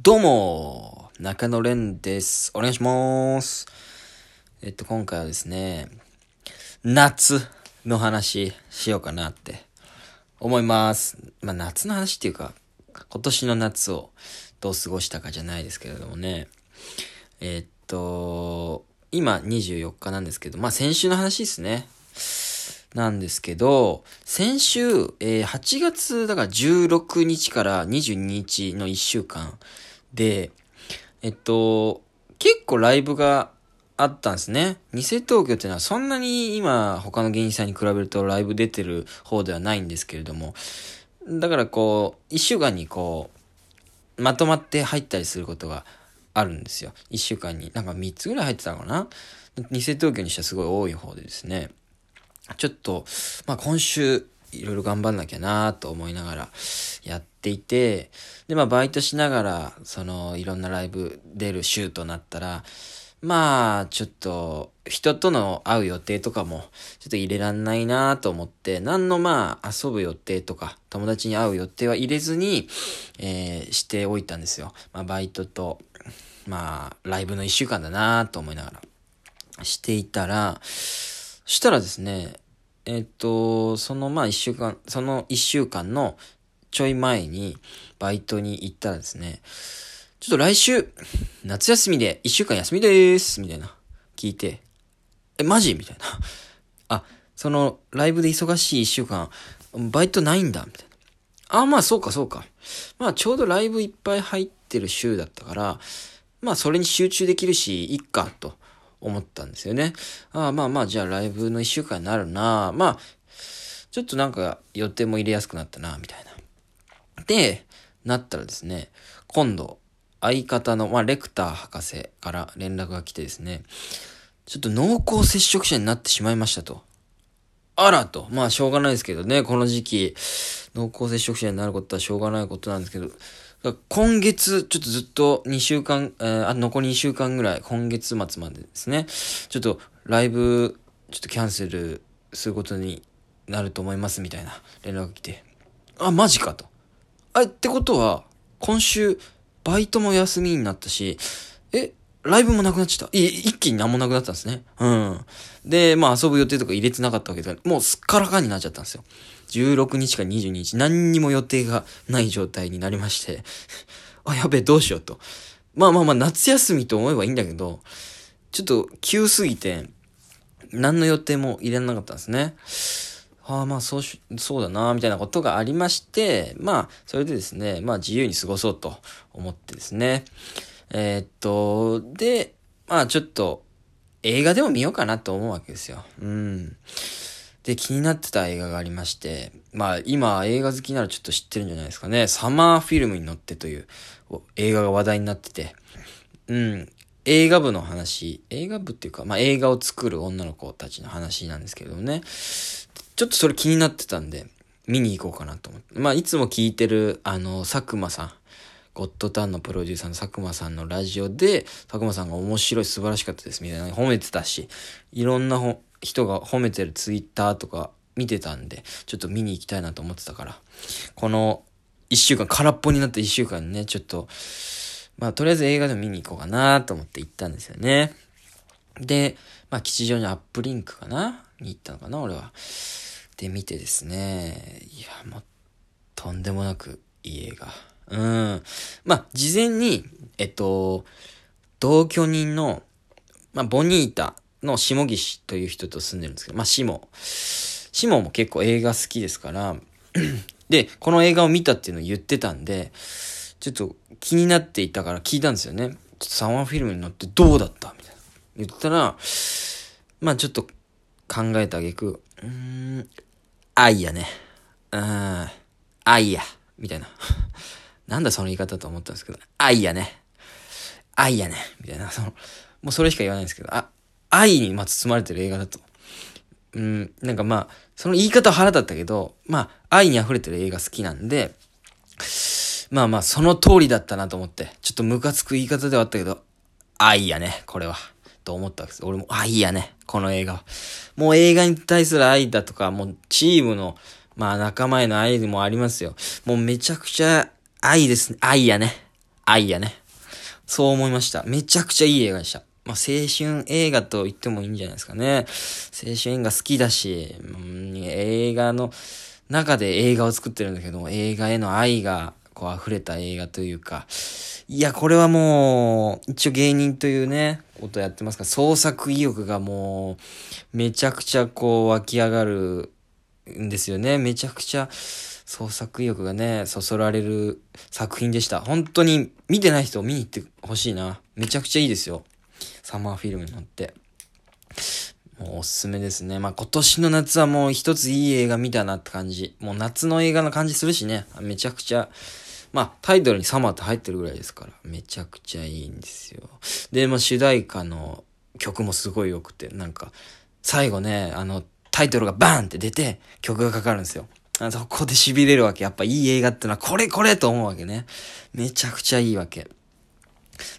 どうも、中野蓮です。お願いします。えっと、今回はですね、夏の話しようかなって思います。まあ、夏の話っていうか、今年の夏をどう過ごしたかじゃないですけれどもね。えっと、今24日なんですけど、まあ、先週の話ですね。なんですけど、先週、えー8月、だから16日から22日の1週間で、えっと、結構ライブがあったんですね。偽東京っていうのはそんなに今他の芸人さんに比べるとライブ出てる方ではないんですけれども、だからこう、1週間にこう、まとまって入ったりすることがあるんですよ。1週間に。なんか3つぐらい入ってたのかな偽東京にしてはすごい多い方でですね。ちょっと、まあ今週、いろいろ頑張んなきゃなと思いながらやっていて、で、まあバイトしながら、その、いろんなライブ出る週となったら、まあ、ちょっと、人との会う予定とかも、ちょっと入れらんないなと思って、何のまあ、遊ぶ予定とか、友達に会う予定は入れずに、えー、しておいたんですよ。まあ、バイトと、まあ、ライブの一週間だなと思いながら、していたら、したらですね、えっと、そのまあ一週間、その一週間のちょい前にバイトに行ったらですね、ちょっと来週、夏休みで一週間休みです、みたいな、聞いて、え、マジ？みたいな。あ、その、ライブで忙しい一週間、バイトないんだ、みたいな。あ、まあそうかそうか。まあちょうどライブいっぱい入ってる週だったから、まあそれに集中できるし、いっか、と思ったんですよね。ああまあまあ、じゃあライブの一週間になるな。まあ、ちょっとなんか予定も入れやすくなったな、みたいな。で、なったらですね、今度、相方の、まあ、レクター博士から連絡が来てですね、ちょっと濃厚接触者になってしまいましたと。あらと。まあ、しょうがないですけどね、この時期、濃厚接触者になることはしょうがないことなんですけど、今月、ちょっとずっと2週間、えー、あ、残り2週間ぐらい、今月末までですね、ちょっとライブ、ちょっとキャンセルすることになると思いますみたいな連絡が来て、あ、マジかと。あ、ってことは、今週、バイトも休みになったし、ライブもなくなっちゃった。い一気に何もなくなったんですね。うん。で、まあ遊ぶ予定とか入れてなかったわけですから、もうすっからかんになっちゃったんですよ。16日か22日、何にも予定がない状態になりまして、あ、やべえ、どうしようと。まあまあまあ、夏休みと思えばいいんだけど、ちょっと急すぎて、何の予定も入れなかったんですね。ああ、まあ、そうし、そうだな、みたいなことがありまして、まあ、それでですね、まあ、自由に過ごそうと思ってですね。えー、っと、で、まあ、ちょっと、映画でも見ようかなと思うわけですよ。うん。で、気になってた映画がありまして、まあ、今、映画好きならちょっと知ってるんじゃないですかね。サマーフィルムに乗ってという映画が話題になってて、うん。映画部の話、映画部っていうか、まあ、映画を作る女の子たちの話なんですけどね。ちょっとそれ気になってたんで、見に行こうかなと思って。まあ、いつも聞いてる、あの、佐久間さん。ゴッドタンのプロデューサーの佐久間さんのラジオで、佐久間さんが面白い、素晴らしかったです、みたいな褒めてたし、いろんな人が褒めてるツイッターとか見てたんで、ちょっと見に行きたいなと思ってたから、この一週間、空っぽになった一週間にね、ちょっと、まあ、とりあえず映画でも見に行こうかなと思って行ったんですよね。で、まあ、吉祥寺アップリンクかな？に行ったのかな、俺は。で見てですね、いや、もう、とんでもなくいい映画。うん。まあ、事前に、えっと、同居人の、まあ、ボニータの下岸という人と住んでるんですけど、まあ、シモ。シモも結構映画好きですから、で、この映画を見たっていうのを言ってたんで、ちょっと気になっていたから聞いたんですよね。ちょっとサマーフィルムに乗ってどうだったみたいな。言ったら、まあちょっと考えたあげく、うーん、愛やね。うん、愛や。みたいな。なんだその言い方と思ったんですけど、愛やね。愛やね。みたいな。その、もうそれしか言わないんですけど、あ、愛にま包まれてる映画だと。うん、なんかまあ、その言い方は腹立ったけど、まあ、愛に溢れてる映画好きなんで、まあまあ、その通りだったなと思って、ちょっとムカつく言い方ではあったけど、愛やね、これは。と思ったわけです。俺も、愛やね、この映画は。もう映画に対する愛だとか、もうチームの、まあ仲間への愛でもありますよ。もうめちゃくちゃ愛ですね。愛やね。愛やね。そう思いました。めちゃくちゃいい映画でした。まあ、青春映画と言ってもいいんじゃないですかね。青春映画好きだし、うん、映画の中で映画を作ってるんだけど、映画への愛がこう溢れた映画というか、いや、これはもう、一応芸人というね、ことやってますから、創作意欲がもう、めちゃくちゃこう湧き上がるんですよね。めちゃくちゃ創作意欲がね、そそられる作品でした。本当に見てない人を見に行ってほしいな。めちゃくちゃいいですよ。サマーフィルムに乗って。もうおすすめですね。まあ今年の夏はもう一ついい映画見たなって感じ。もう夏の映画の感じするしね。めちゃくちゃまあ、タイトルにサマーって入ってるぐらいですから、めちゃくちゃいいんですよ。で、まあ、主題歌の曲もすごい良くて、なんか、最後ね、あの、タイトルがバーンって出て、曲がかかるんですよ。そこで痺れるわけ。やっぱいい映画ってのは、これこれと思うわけね。めちゃくちゃいいわけ。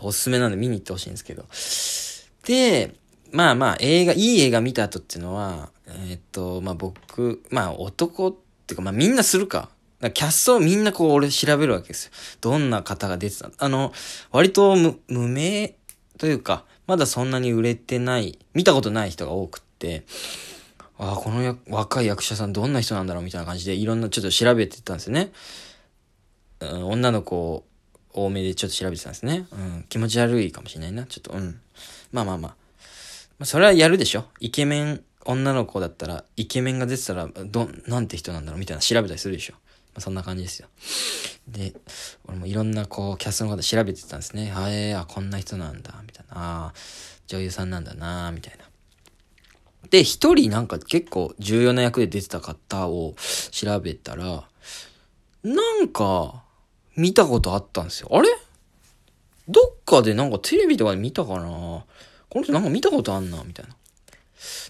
おすすめなんで見に行ってほしいんですけど。で、まあまあ、映画、いい映画見た後っていうのは、え、っと、まあ僕、まあ男っていうか、まあみんなするか。キャストをみんなこう俺調べるわけですよ。どんな方が出てたあの、割と無名というか、まだそんなに売れてない、見たことない人が多くって、ああ、この若い役者さんどんな人なんだろうみたいな感じでいろんなちょっと調べてたんですよね。うん、女の子多めでちょっと調べてたんですね。うん、気持ち悪いかもしれないな。ちょっと、うん。まあまあまあ。まあ、それはやるでしょイケメン、女の子だったら、イケメンが出てたら、ど、なんて人なんだろうみたいな調べたりするでしょあ、そんな感じですよ。で、俺もいろんなこう、キャストの方調べてたんですね。あえー、あ、こんな人なんだ、みたいな。ああ女優さんなんだな、みたいな。で、一人なんか結構重要な役で出てた方を調べたら、なんか、見たことあったんですよ。あれ？どっかでなんかテレビとかで見たかな？この人なんか見たことあんな？みたいな。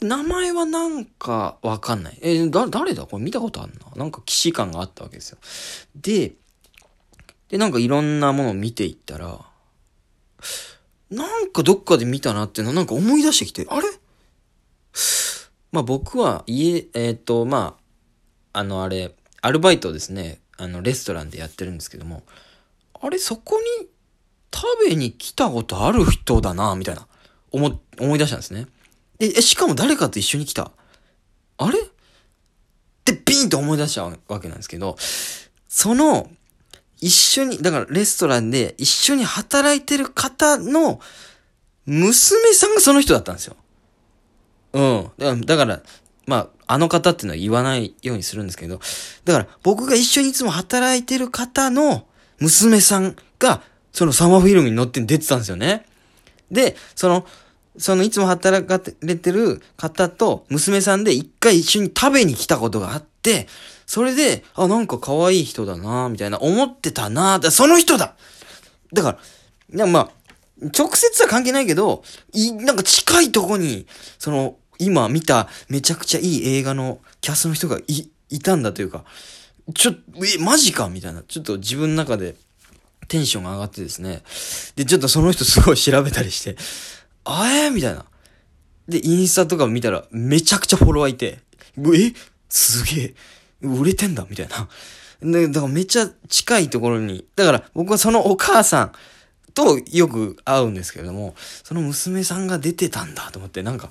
名前はなんかわかんない。え、だ、誰だ？これ見たことあんな？なんか既視感があったわけですよ。で、で、なんかいろんなものを見ていったら、なんかどっかで見たなっていうのなんか思い出してきて、あれ？まあ僕は家、えっ、ー、と、まあ、あのあれ、アルバイトですね、あのレストランでやってるんですけども、あれそこに食べに来たことある人だな、みたいな、思、思い出したんですね。え、え、しかも誰かと一緒に来た。あれ？ってビーンと思い出しちゃうわけなんですけど、その、一緒に、だからレストランで一緒に働いてる方の娘さんがその人だったんですよ。うん。だから、まあ、あの方っていうのは言わないようにするんですけど、だから僕が一緒にいつも働いてる方の娘さんが、そのサマーフィルムに乗って出てたんですよね。で、その、そのいつも働かれてる方と娘さんで一回一緒に食べに来たことがあって、それで、あ、なんか可愛い人だなみたいな、思ってたなだその人だだから、まあ、直接は関係ないけど、い、なんか近いとこに、その、今見ためちゃくちゃいい映画のキャストの人がい、いたんだというか、ちょ、え、マジか？みたいな。ちょっと自分の中でテンションが上がってですね。で、ちょっとその人すごい調べたりして、あえ、みたいな。で、インスタとか見たらめちゃくちゃフォロワーいて、え？すげえ、売れてんだ？みたいな。で、だからめっちゃ近いところに、だから僕はそのお母さんとよく会うんですけれども、その娘さんが出てたんだと思って、なんか、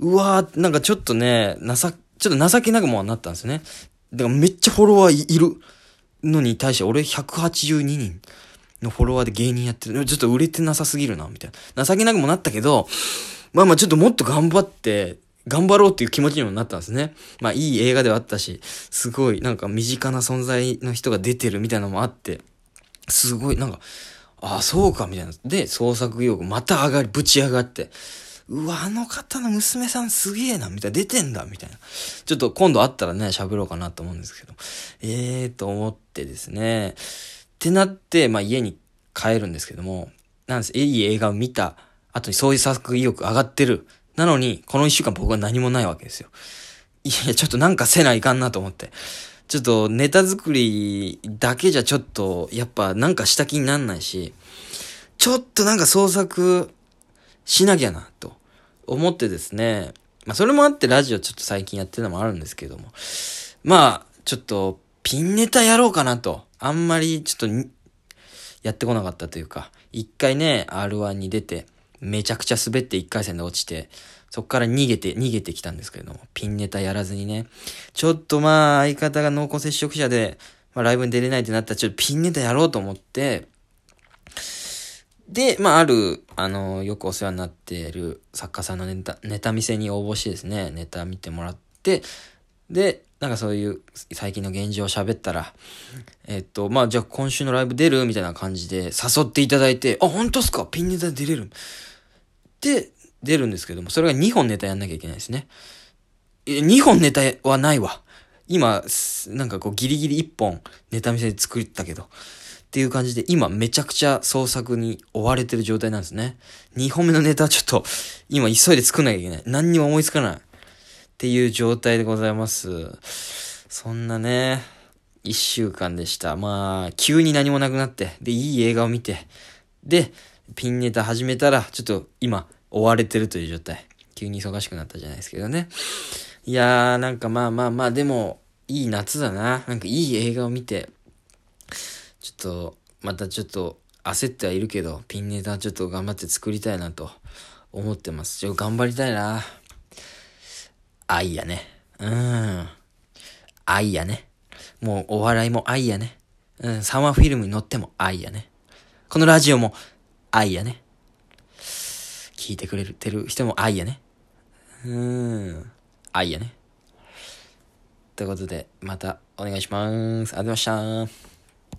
うわー、なんかちょっとね、なさ、ちょっと情けなくもなったんですね。だからめっちゃフォロワーいるのに対して俺182人。のフォロワーで芸人やってる。ちょっと売れてなさすぎるな、みたいな。情けなくもなったけど、まあまあちょっともっと頑張って、頑張ろうっていう気持ちにもなったんですね。まあいい映画ではあったし、すごいなんか身近な存在の人が出てるみたいなのもあって、すごいなんか、ああ、そうか、みたいな。で、創作意欲また上がり、ぶち上がって、うわ、あの方の娘さんすげえな、みたいな、出てんだ、みたいな。ちょっと今度会ったらね、喋ろうかなと思うんですけど。ええー、と思ってですね。ってなって、まあ家に帰るんですけども、なんです、いい映画を見た後にそういう作意欲上がってる。なのに、この一週間僕は何もないわけですよ。いや、ちょっとなんかせないかんなと思って。ちょっとネタ作りだけじゃちょっと、やっぱなんかした気になんないし、ちょっとなんか創作しなきゃな、と思ってですね。まあそれもあってラジオちょっと最近やってるのもあるんですけども。まあ、ちょっとピンネタやろうかなと。あんまりちょっとやってこなかったというか、一回ね、R1 に出て、めちゃくちゃ滑って一回戦で落ちて、そっから逃げて、逃げてきたんですけれども、ピンネタやらずにね、ちょっとまあ、相方が濃厚接触者で、まあ、ライブに出れないってなったら、ちょっとピンネタやろうと思って、で、まあ、ある、あの、よくお世話になっている作家さんのネタ、ネタ見せに応募してですね、ネタ見てもらって、で、なんかそういう最近の現状を喋ったら、えっと、まあ、じゃあ今週のライブ出る？みたいな感じで誘っていただいて、あ、本当っすか？ピンネタ出れる？で、出るんですけども、それが2本ネタやんなきゃいけないですね。え、2本ネタはないわ。今、なんかこうギリギリ1本ネタ見せ作ったけど、っていう感じで、今めちゃくちゃ創作に追われてる状態なんですね。2本目のネタはちょっと、今急いで作んなきゃいけない。何にも思いつかない。っていう状態でございます。そんなね、一週間でした。まあ、急に何もなくなって、で、いい映画を見て、で、ピンネタ始めたら、ちょっと今、追われてるという状態。急に忙しくなったじゃないですけどね。いやー、なんかまあまあまあ、でも、いい夏だな。なんかいい映画を見て、ちょっと、またちょっと焦ってはいるけど、ピンネタちょっと頑張って作りたいなと思ってます。ちょ、頑張りたいな。愛やね。うん。愛やね。もうお笑いも愛やね。うん、サマーフィルムに乗っても愛やね。このラジオも愛やね。聞いてくれてる人も愛やね。うん。愛やね。ということで、またお願いします。ありがとうございました。